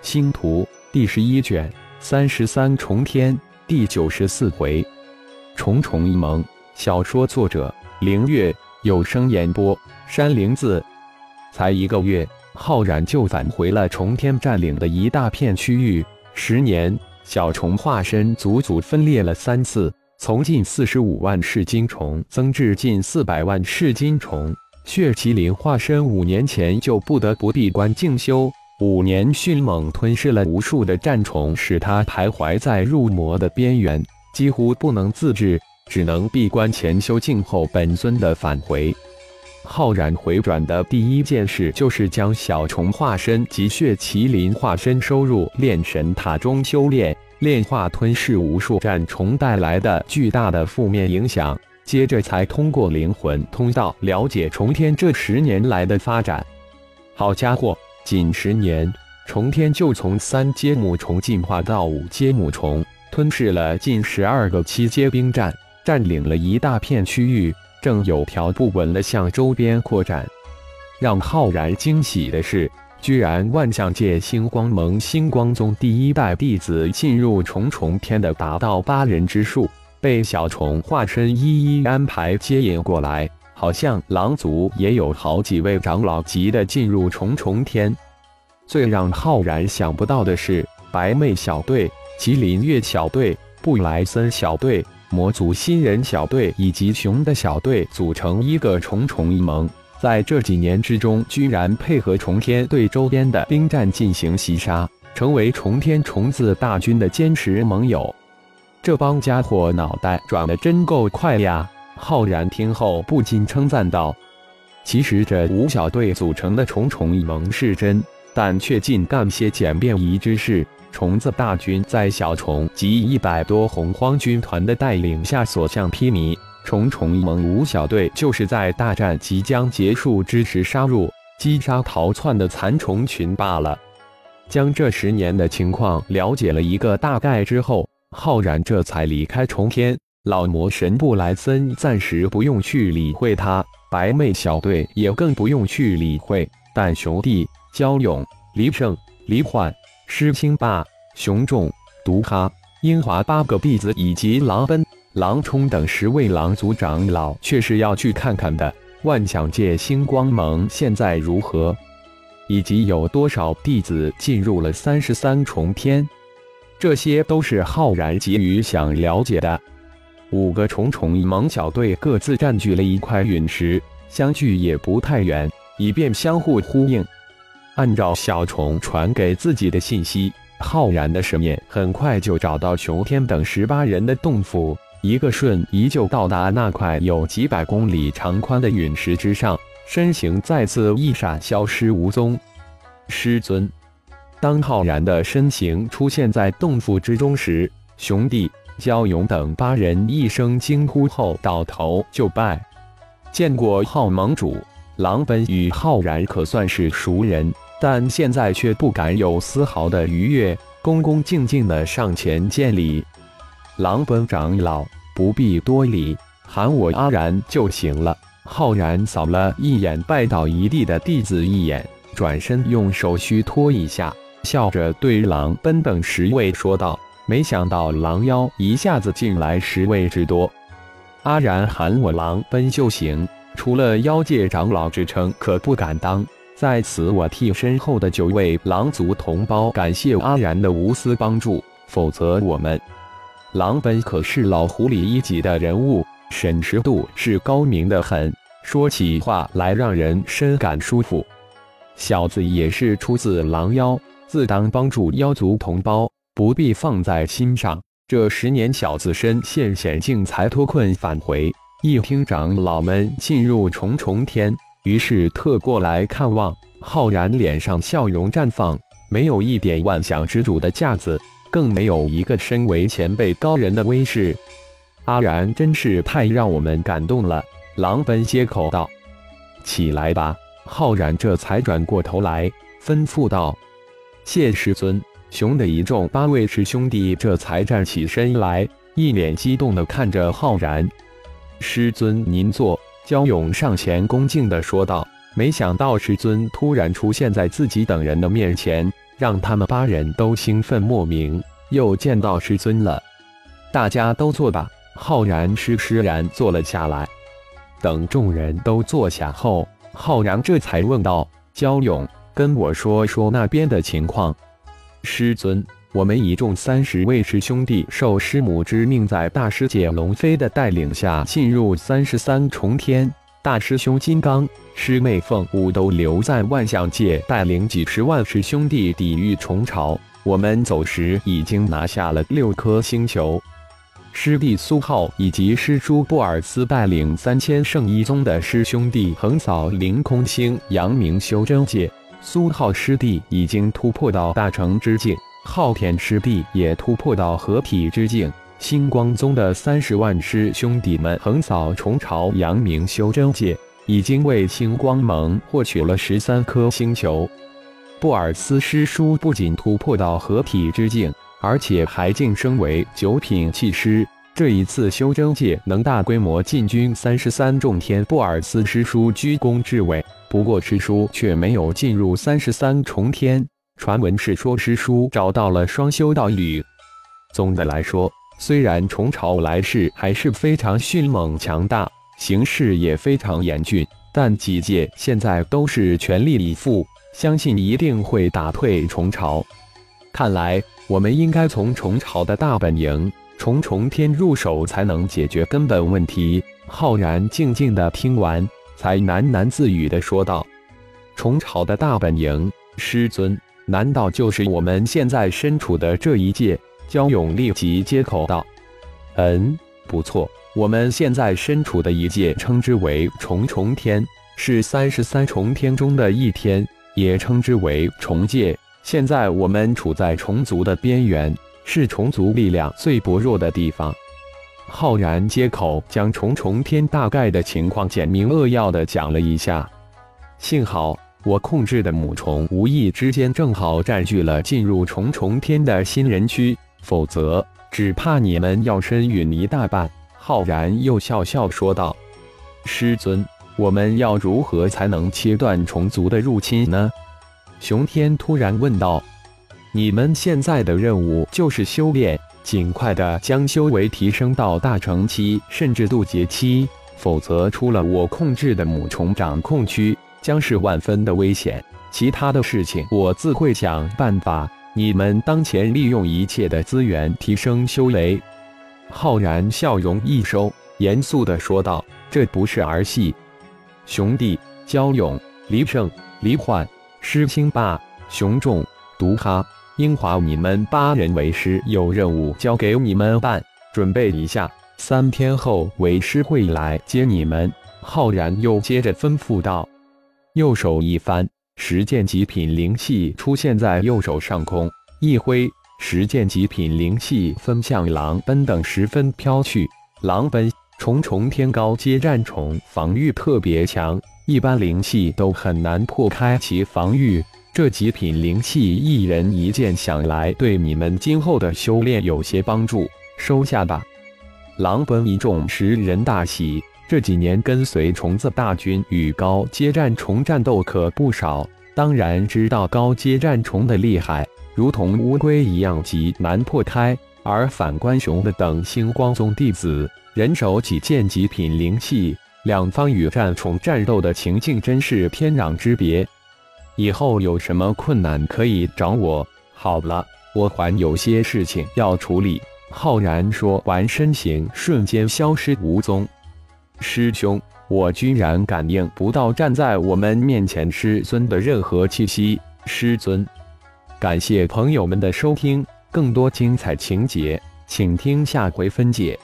星图》第十一卷三十三重天第九十四回，重重一盟。小说作者：凌月，有声演播：山灵子。才一个月，浩然就返回了重天，占领的一大片区域。十年，小虫化身足足分裂了三次，从近四十五万噬金虫增至近四百万噬金虫。血麒麟化身五年前就不得不闭关静修，五年迅猛吞噬了无数的战虫，使他徘徊在入魔的边缘，几乎不能自制，只能闭关前修静后本尊的返回。浩然回转的第一件事就是将小虫化身及血麒麟化身收入炼神塔中修炼，炼化吞噬无数战虫带来的巨大的负面影响。接着才通过灵魂通道了解重天这十年来的发展。好家伙，仅十年，重天就从三阶母虫进化到五阶母虫，吞噬了近十二个七阶兵站，占领了一大片区域。正有条不紊地向周边扩展。让浩然惊喜的是，居然万象界星光盟星光宗第一代弟子进入重重天的达到八人之数，被小虫化身一一安排接引过来。好像狼族也有好几位长老级的进入重重天。最让浩然想不到的是，白妹小队、麒麟月小队、布莱森小队。魔族新人小队以及熊的小队组成一个重重一盟，在这几年之中，居然配合重天对周边的兵站进行袭杀，成为重天虫子大军的坚实盟友。这帮家伙脑袋转得真够快呀！浩然听后不禁称赞道：“其实这五小队组成的重重一盟是真，但却尽干些简便宜之事。”虫子大军在小虫及一百多洪荒军团的带领下所向披靡，重重盟五小队就是在大战即将结束之时杀入，击杀逃窜的残虫群罢了。将这十年的情况了解了一个大概之后，浩然这才离开重天。老魔神布莱森暂时不用去理会他，白妹小队也更不用去理会。但熊弟、焦勇、黎胜、黎焕。师青霸、熊仲、毒哈、英华八个弟子以及狼奔、狼冲等十位狼族长老，却是要去看看的。万想界星光盟现在如何？以及有多少弟子进入了三十三重天？这些都是浩然急于想了解的。五个重重盟小队各自占据了一块陨石，相距也不太远，以便相互呼应。按照小虫传给自己的信息，浩然的神念很快就找到熊天等十八人的洞府，一个瞬移就到达那块有几百公里长宽的陨石之上，身形再次一闪，消失无踪。师尊，当浩然的身形出现在洞府之中时，熊弟、焦勇等八人一声惊呼后，倒头就拜。见过浩盟主，狼奔与浩然可算是熟人。但现在却不敢有丝毫的逾越，恭恭敬敬的上前见礼。狼奔长老不必多礼，喊我阿然就行了。浩然扫了一眼拜倒一地的弟子一眼，转身用手虚托一下，笑着对狼奔等十位说道：“没想到狼妖一下子进来十位之多。阿然喊我狼奔就行，除了妖界长老之称，可不敢当。”在此，我替身后的九位狼族同胞感谢阿然的无私帮助，否则我们狼本可是老狐狸一级的人物，审时度是高明的很，说起话来让人深感舒服。小子也是出自狼妖，自当帮助妖族同胞，不必放在心上。这十年，小子身陷险境才脱困返回。一听长老们进入重重天。于是特过来看望，浩然脸上笑容绽放，没有一点万想之主的架子，更没有一个身为前辈高人的威势。阿然真是太让我们感动了。狼奔接口道：“起来吧。”浩然这才转过头来吩咐道：“谢师尊。”熊的一众八位师兄弟这才站起身来，一脸激动地看着浩然：“师尊，您坐。”焦勇上前恭敬地说道：“没想到师尊突然出现在自己等人的面前，让他们八人都兴奋莫名。又见到师尊了，大家都坐吧。浩然施施然坐了下来。等众人都坐下后，浩然这才问道：“焦勇，跟我说说那边的情况。”师尊。我们一众三十位师兄弟受师母之命，在大师姐龙飞的带领下进入三十三重天。大师兄金刚、师妹凤舞都留在万象界，带领几十万师兄弟抵御虫巢。我们走时已经拿下了六颗星球。师弟苏浩以及师叔布尔斯带领三千圣一宗的师兄弟横扫凌空星，扬名修真界。苏浩师弟已经突破到大成之境。昊天师弟也突破到合体之境，星光宗的三十万师兄弟们横扫虫巢，扬名修真界，已经为星光盟获取了十三颗星球。布尔斯师叔不仅突破到合体之境，而且还晋升为九品气师。这一次修真界能大规模进军三十三重天，布尔斯师叔居功至伟。不过师叔却没有进入三十三重天。传闻是说师叔找到了双修道侣。总的来说，虽然虫巢来势还是非常迅猛强大，形势也非常严峻，但几界现在都是全力以赴，相信一定会打退虫巢。看来我们应该从虫巢的大本营重重天入手，才能解决根本问题。浩然静静的听完，才喃喃自语的说道：“虫巢的大本营，师尊。”难道就是我们现在身处的这一界？焦勇立即接口道：“嗯，不错，我们现在身处的一界称之为重重天，是三十三重天中的一天，也称之为重界。现在我们处在虫族的边缘，是虫族力量最薄弱的地方。”浩然接口将重重天大概的情况简明扼要的讲了一下，幸好。我控制的母虫无意之间正好占据了进入重重天的新人区，否则只怕你们要身陨一大半。浩然又笑笑说道：“师尊，我们要如何才能切断虫族的入侵呢？”熊天突然问道：“你们现在的任务就是修炼，尽快的将修为提升到大成期，甚至渡劫期，否则出了我控制的母虫掌控区。”将是万分的危险，其他的事情我自会想办法。你们当前利用一切的资源提升修为。浩然笑容一收，严肃的说道：“这不是儿戏。兄弟，焦勇、黎胜、黎焕、师清霸、熊仲、毒哈、英华，你们八人为师，有任务交给你们办，准备一下，三天后为师会来接你们。”浩然又接着吩咐道。右手一翻，十件极品灵器出现在右手上空，一挥，十件极品灵器分向狼奔等十分飘去。狼奔，重重天高阶战虫，防御特别强，一般灵气都很难破开其防御。这极品灵气一人一件，想来对你们今后的修炼有些帮助，收下吧。狼奔一众十人大喜。这几年跟随虫子大军与高阶战虫战斗可不少，当然知道高阶战虫的厉害，如同乌龟一样极难破开。而反观熊的等星光宗弟子，人手几件极品灵气，两方与战虫战斗的情境真是天壤之别。以后有什么困难可以找我。好了，我还有些事情要处理。浩然说完，身形瞬间消失无踪。师兄，我居然感应不到站在我们面前师尊的任何气息。师尊，感谢朋友们的收听，更多精彩情节，请听下回分解。